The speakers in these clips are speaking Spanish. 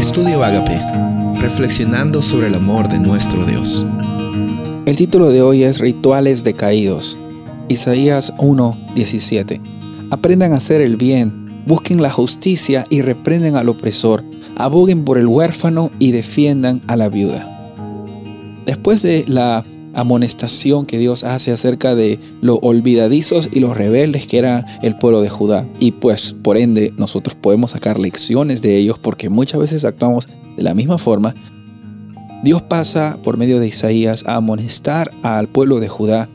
Estudio Agape, reflexionando sobre el amor de nuestro Dios. El título de hoy es Rituales decaídos. Isaías 1:17. Aprendan a hacer el bien, busquen la justicia y reprenden al opresor, aboguen por el huérfano y defiendan a la viuda. Después de la amonestación que Dios hace acerca de los olvidadizos y los rebeldes que era el pueblo de Judá. Y pues por ende nosotros podemos sacar lecciones de ellos porque muchas veces actuamos de la misma forma. Dios pasa por medio de Isaías a amonestar al pueblo de Judá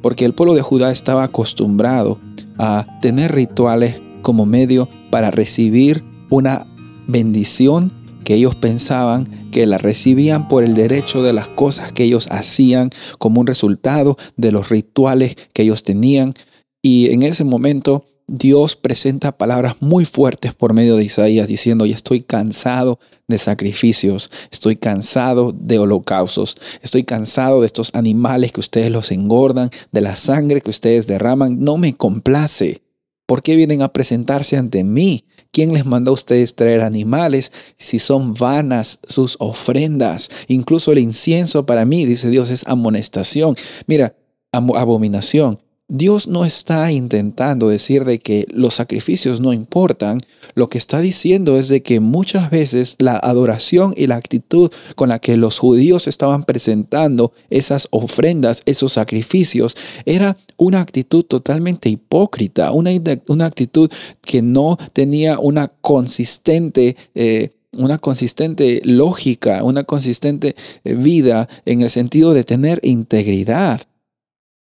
porque el pueblo de Judá estaba acostumbrado a tener rituales como medio para recibir una bendición que ellos pensaban que la recibían por el derecho de las cosas que ellos hacían como un resultado de los rituales que ellos tenían. Y en ese momento Dios presenta palabras muy fuertes por medio de Isaías diciendo, ya estoy cansado de sacrificios, estoy cansado de holocaustos, estoy cansado de estos animales que ustedes los engordan, de la sangre que ustedes derraman, no me complace. ¿Por qué vienen a presentarse ante mí? ¿Quién les mandó a ustedes traer animales si son vanas sus ofrendas? Incluso el incienso para mí, dice Dios, es amonestación. Mira, abominación. Dios no está intentando decir de que los sacrificios no importan, lo que está diciendo es de que muchas veces la adoración y la actitud con la que los judíos estaban presentando esas ofrendas, esos sacrificios, era una actitud totalmente hipócrita, una, una actitud que no tenía una consistente... Eh, una consistente lógica, una consistente eh, vida en el sentido de tener integridad.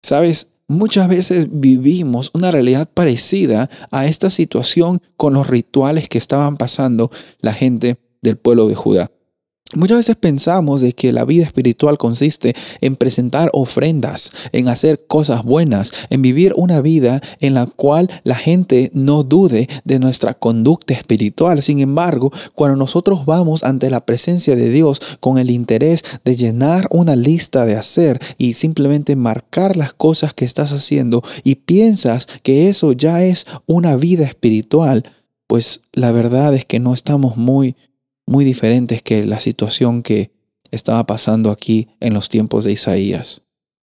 Sabes, Muchas veces vivimos una realidad parecida a esta situación con los rituales que estaban pasando la gente del pueblo de Judá. Muchas veces pensamos de que la vida espiritual consiste en presentar ofrendas, en hacer cosas buenas, en vivir una vida en la cual la gente no dude de nuestra conducta espiritual. Sin embargo, cuando nosotros vamos ante la presencia de Dios con el interés de llenar una lista de hacer y simplemente marcar las cosas que estás haciendo y piensas que eso ya es una vida espiritual, pues la verdad es que no estamos muy muy diferentes que la situación que estaba pasando aquí en los tiempos de Isaías.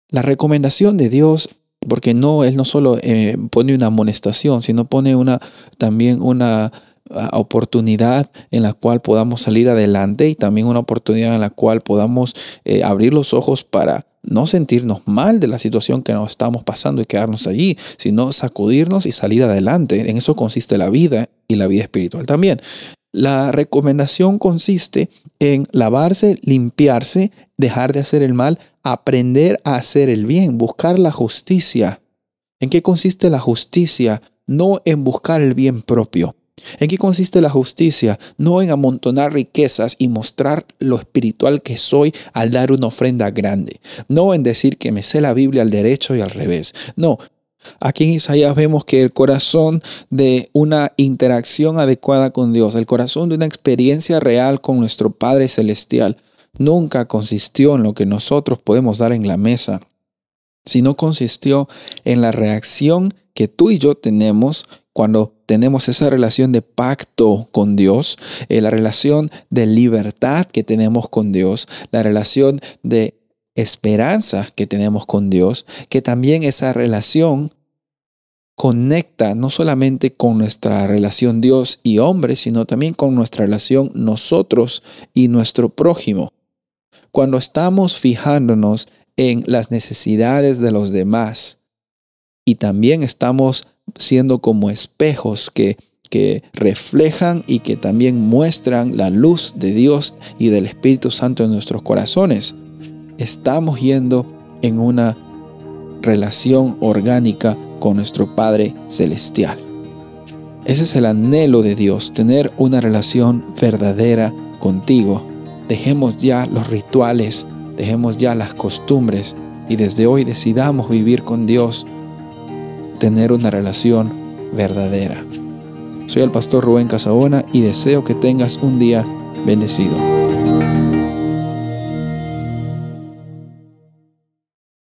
La recomendación de Dios, porque no, Él no solo eh, pone una amonestación, sino pone una, también una ah, oportunidad en la cual podamos salir adelante y también una oportunidad en la cual podamos eh, abrir los ojos para no sentirnos mal de la situación que nos estamos pasando y quedarnos allí, sino sacudirnos y salir adelante. En eso consiste la vida y la vida espiritual también. La recomendación consiste en lavarse, limpiarse, dejar de hacer el mal, aprender a hacer el bien, buscar la justicia. ¿En qué consiste la justicia? No en buscar el bien propio. ¿En qué consiste la justicia? No en amontonar riquezas y mostrar lo espiritual que soy al dar una ofrenda grande. No en decir que me sé la Biblia al derecho y al revés. No, Aquí en Isaías vemos que el corazón de una interacción adecuada con Dios, el corazón de una experiencia real con nuestro Padre Celestial, nunca consistió en lo que nosotros podemos dar en la mesa, sino consistió en la reacción que tú y yo tenemos cuando tenemos esa relación de pacto con Dios, eh, la relación de libertad que tenemos con Dios, la relación de esperanza que tenemos con Dios, que también esa relación conecta no solamente con nuestra relación Dios y hombre, sino también con nuestra relación nosotros y nuestro prójimo. Cuando estamos fijándonos en las necesidades de los demás y también estamos siendo como espejos que, que reflejan y que también muestran la luz de Dios y del Espíritu Santo en nuestros corazones, estamos yendo en una relación orgánica con nuestro Padre Celestial. Ese es el anhelo de Dios, tener una relación verdadera contigo. Dejemos ya los rituales, dejemos ya las costumbres y desde hoy decidamos vivir con Dios, tener una relación verdadera. Soy el pastor Rubén Casabona y deseo que tengas un día bendecido.